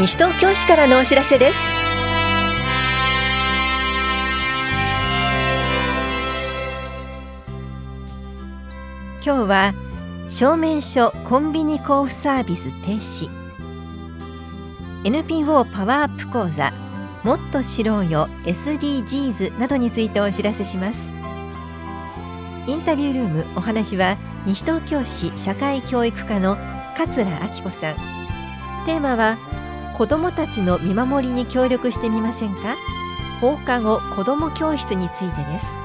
西東京市からのお知らせです。今日は証明書コンビニ交付サービス停止。NPO パワーアップ講座もっと知ろうよ SDGs などについてお知らせします。インタビュールームお話は西東京市社会教育課の桂明子さん。テーマは子どもたちの見守りに協力してみませんか？放課後子ども教室についてです。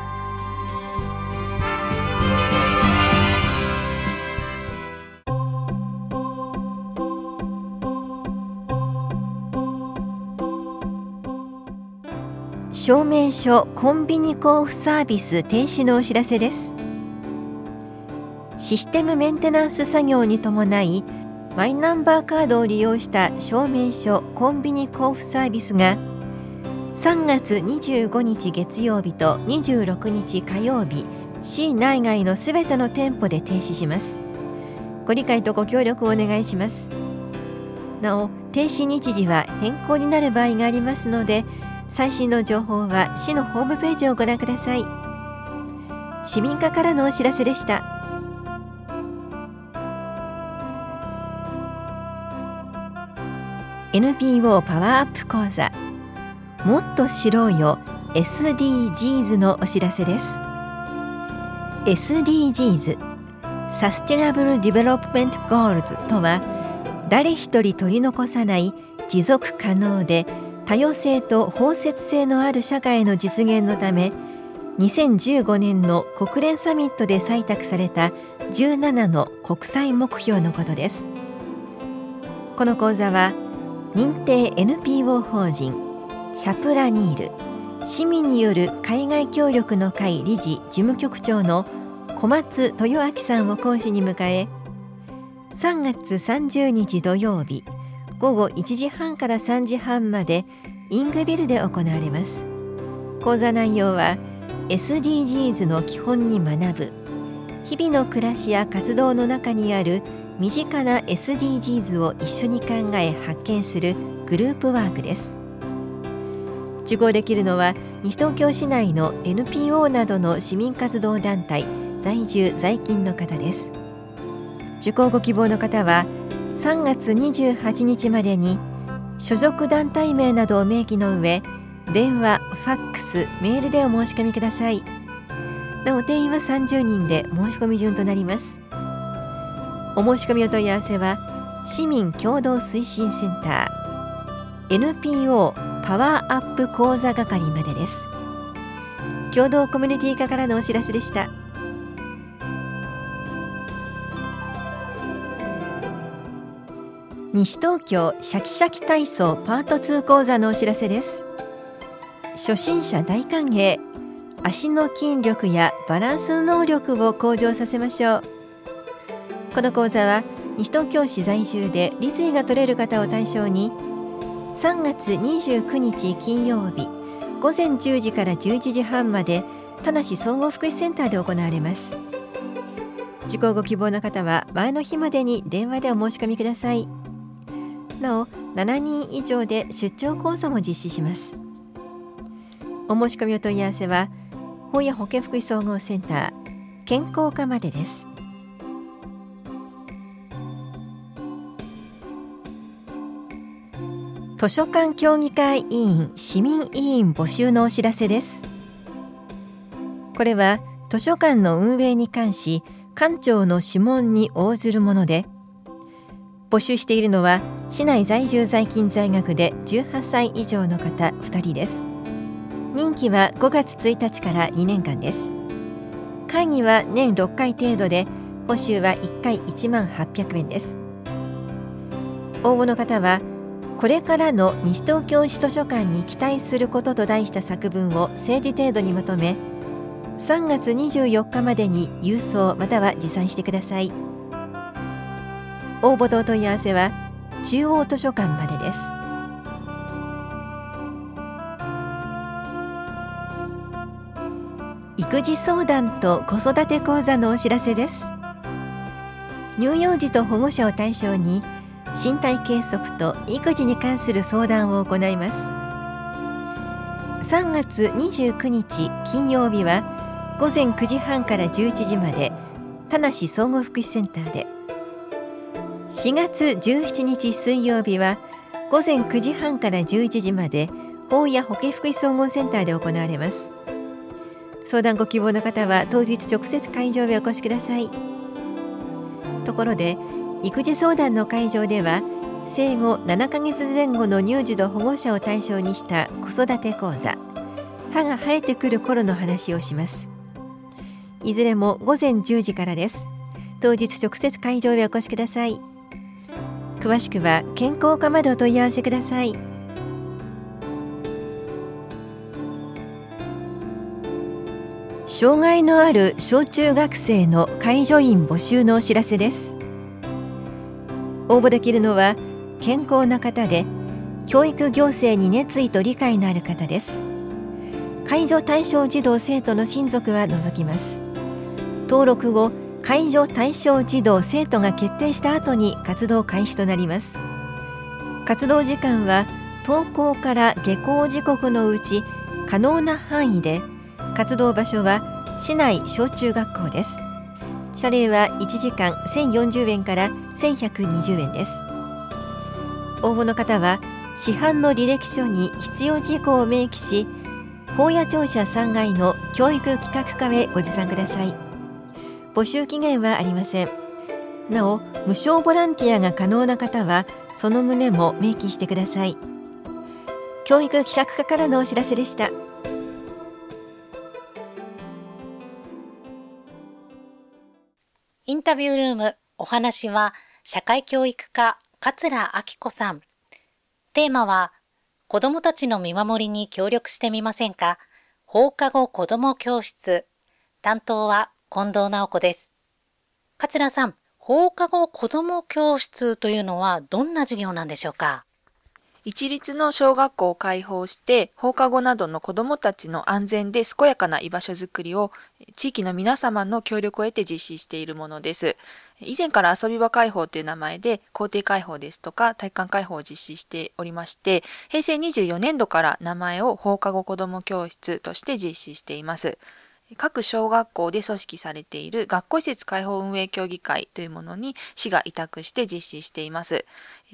証明書コンビニ交付サービス停止のお知らせです。システムメンテナンス作業に伴いマイナンバーカードを利用した証明書コンビニ交付サービスが3月25日月曜日と26日火曜日市内外のすべての店舗で停止します。ご理解とご協力をお願いします。なお停止日時は変更になる場合がありますので最新の情報は市のホームページをご覧ください。市民課からのお知らせでした。NPO パワーアップ講座。もっと知ろうよ。SDGs のお知らせです。SDGs Sustainable Development Goals とは誰一人取り残さない持続可能で多様性と包摂性のある社会の実現のため2015年の国連サミットで採択された17の国際目標のことです。この講座は認定 NPO 法人シャプラニール市民による海外協力の会理事事務局長の小松豊明さんを講師に迎え3月30日土曜日午後1時半から3時半までイングビルで行われます。講座内容は SDGs の基本に学ぶ日々の暮らしや活動の中にある身近な SDGs を一緒に考え発見するグループワークです。受講できるのは西東京市内の NPO などの市民活動団体在住在勤の方です。受講ご希望の方は3月28日までに所属団体名などを明記の上電話、ファックス、メールでお申し込みください。なお定員は30人で申し込み順となります。お申し込みお問い合わせは市民共同推進センター NPO パワーアップ講座係までです。共同コミュニティ課からのお知らせでした。西東京シャキシャキ体操パート2講座のお知らせです。初心者大歓迎。足の筋力やバランス能力を向上させましょう。この講座は西東京市在住で立位が取れる方を対象に3月29日金曜日午前10時から11時半まで田梨総合福祉センターで行われます。受講ご希望の方は前の日までに電話でお申し込みください。なお7人以上で出張講座も実施します。お申し込みお問い合わせは本屋保健福祉総合センター健康課までです。図書館協議会委員市民委員募集のお知らせです。これは図書館の運営に関し館長の諮問に応ずるもので募集しているのは市内在住在勤在学で18歳以上の方2人です。任期は5月1日から2年間です。会議は年6回程度で報酬は1回1万800円です。応募の方はこれからの西東京市図書館に期待することと題した作文を政治程度にまとめ3月24日までに郵送または持参してください。応募とお問い合わせは中央図書館までです。育児相談と子育て講座のお知らせです。乳幼児と保護者を対象に身体計測と育児に関する相談を行います。3月29日金曜日は午前9時半から11時まで田梨総合福祉センターで。4月17日水曜日は午前9時半から11時まで法や保健福祉総合センターで行われます。相談ご希望の方は当日直接会場へお越しください。ところで育児相談の会場では生後7ヶ月前後の乳児と保護者を対象にした子育て講座。歯が生えてくる頃の話をします。いずれも午前10時からです。当日直接会場へお越しください。詳しくは健康課までお問い合わせください。障害のある小中学生の介助員募集のお知らせです。応募できるのは健康な方で教育行政に熱意と理解のある方です。介助対象児童生徒の親族は除きます。登録後介助対象児童生徒が決定した後に活動開始となります。活動時間は登校から下校時刻のうち可能な範囲で活動場所は市内小中学校です。謝礼は1時間1040円から1120円です。応募の方は市販の履歴書に必要事項を明記し法や庁舎3階の教育企画課へご持参ください。募集期限はありません。なお無償ボランティアが可能な方はその旨も明記してください。教育企画課からのお知らせでした。インタビュールームお話は社会教育課桂明子さん。テーマは子供たちの見守りに協力してみませんか？放課後子供教室。担当は近藤直子です。桂さん放課後子供教室というのはどんな授業なんでしょうか？一律の小学校を開放して放課後などの子どもたちの安全で健やかな居場所づくりを地域の皆様の協力を得て実施しているものです。以前から遊び場開放という名前で校庭開放ですとか体育館開放を実施しておりまして平成24年度から名前を放課後子ども教室として実施しています。各小学校で組織されている学校施設開放運営協議会というものに市が委託して実施しています。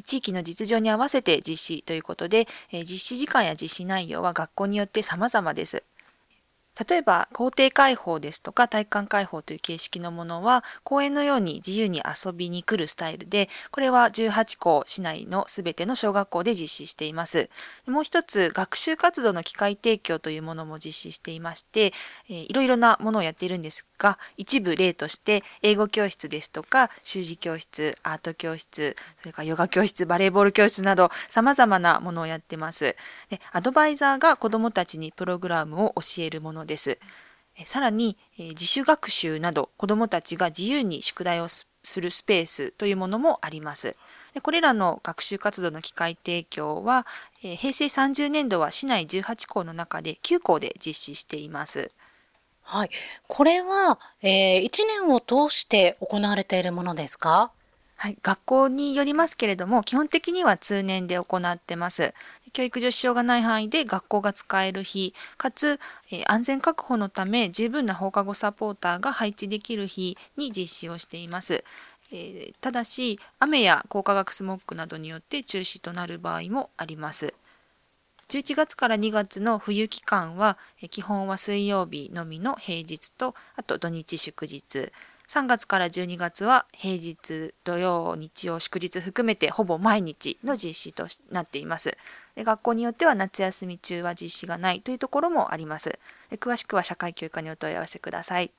地域の実情に合わせて実施ということで、実施時間や実施内容は学校によって様々です。例えば校庭開放ですとか体育館開放という形式のものは公園のように自由に遊びに来るスタイルでこれは18校市内のすべての小学校で実施しています。もう一つ学習活動の機会提供というものも実施していまして、えー、いろいろなものをやっているんですが一部例として英語教室ですとか習字教室アート教室それからヨガ教室バレーボール教室など様々なものをやってます。でアドバイザーが子どもたちにプログラムを教えるものです。さらに、自主学習など子どもたちが自由に宿題をするスペースというものもあります。これらの学習活動の機会提供は、平成30年度は市内18校の中で9校で実施しています。はい。これは、えー、1年を通して行われているものですか？はい、学校によりますけれども基本的には通年で行ってます。教育上支障がない範囲で学校が使える日、かつ、え、安全確保のため十分な放課後サポーターが配置できる日に実施をしています。え、ただし、雨や光化学スモッグなどによって中止となる場合もあります。11月から2月の冬期間は、基本は水曜日のみの平日と、あと土日祝日。3月から12月は平日、土曜、日曜、祝日含めてほぼ毎日の実施となっています。で学校によっては夏休み中は実施がないというところもあります。で詳しくは社会教育課にお問い合わせください。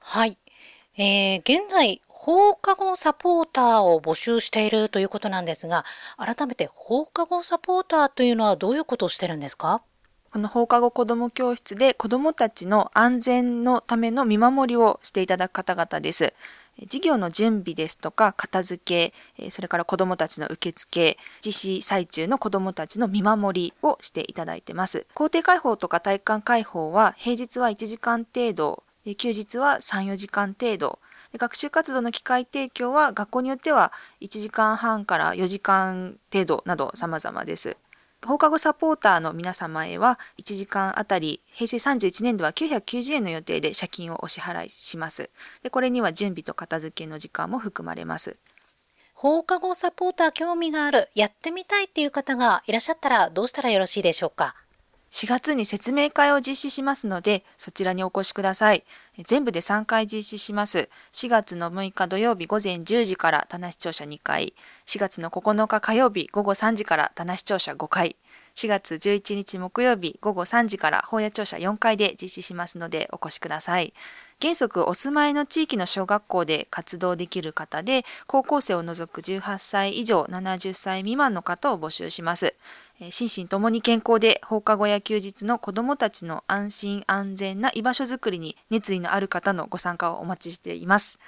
はい。えー、現在、放課後サポーターを募集しているということなんですが、改めて放課後サポーターというのはどういうことをしてるんですか？この放課後子ども教室で子どもたちの安全のための見守りをしていただく方々です。授業の準備ですとか片付け、それから子どもたちの受付、実施最中の子どもたちの見守りをしていただいてます。校庭開放とか体育館開放は平日は1時間程度、休日は3、4時間程度、学習活動の機会提供は学校によっては1時間半から4時間程度など様々です。放課後サポーターの皆様へは1時間あたり平成31年度は990円の予定で借金をお支払いします。でこれには準備と片付けの時間も含まれます。放課後サポーター興味がある、やってみたいっていう方がいらっしゃったらどうしたらよろしいでしょうか？4月に説明会を実施しますので、そちらにお越しください。全部で3回実施します。4月の6日土曜日午前10時から棚視聴者2回、4月の9日火曜日午後3時から棚視聴者5回、4月11日木曜日午後3時から本屋庁舎4回で実施しますのでお越しください。原則お住まいの地域の小学校で活動できる方で、高校生を除く18歳以上70歳未満の方を募集します。心身ともに健康で放課後や休日の子どもたちの安心安全な居場所づくりに熱意のある方のご参加をお待ちしています。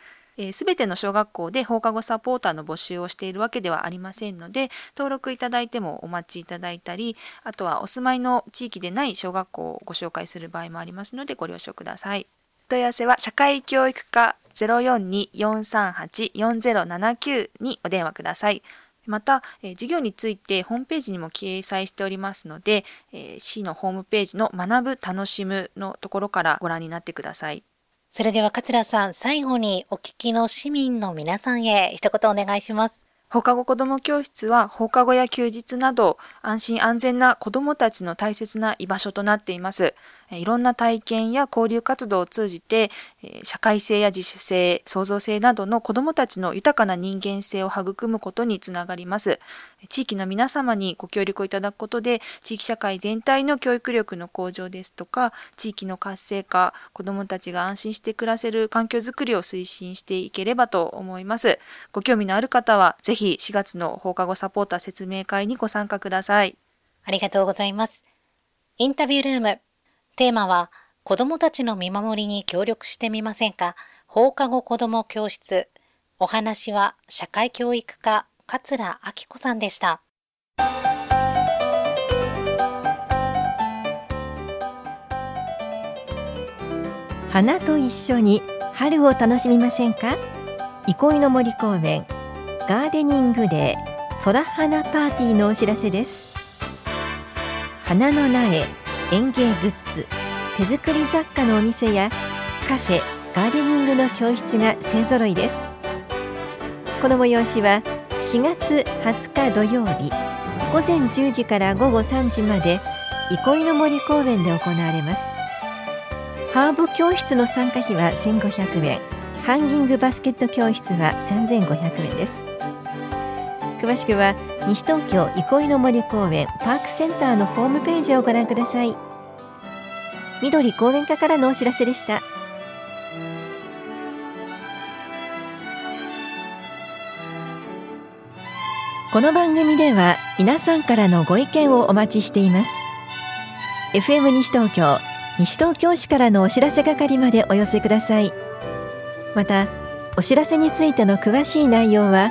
す、べ、ての小学校で放課後サポーターの募集をしているわけではありませんので、登録いただいてもお待ちいただいたり、あとはお住まいの地域でない小学校をご紹介する場合もありますのでご了承ください。問い合わせは社会教育課042-438-4079にお電話ください。また、えー、事業についてホームページにも掲載しておりますので、えー、市のホームページの学ぶ楽しむのところからご覧になってください。それでは桂さん、最後にお聞きの市民の皆さんへ一言お願いします。放課後子ども教室は放課後や休日など安心安全な子どもたちの大切な居場所となっています。いろんな体験や交流活動を通じて、社会性や自主性、創造性などの子どもたちの豊かな人間性を育むことにつながります。地域の皆様にご協力をいただくことで、地域社会全体の教育力の向上ですとか、地域の活性化、子どもたちが安心して暮らせる環境づくりを推進していければと思います。ご興味のある方は、ぜひ4月の放課後サポーター説明会にご参加ください。ありがとうございます。インタビュールームテーマは、子供たちの見守りに協力してみませんか？放課後子供教室。お話は社会教育課桂明子さんでした。花と一緒に春を楽しみませんか？憩いの森公園ガーデニングデー空花パーティーのお知らせです花の苗園芸グッズ手作り雑貨のお店やカフェガーデニングの教室が勢ぞろいです。この催しは4月20日土曜日午前10時から午後3時まで憩いの森公園で行われます。ハーブ教室の参加費は1500円ハンギングバスケット教室は3500円です。詳しくは西東京憩いの森公園パークセンターのホームページをご覧ください。緑公園課からのお知らせでした。この番組では皆さんからのご意見をお待ちしています。FM 西東京西東京市からのお知らせ係までお寄せください。またお知らせについての詳しい内容は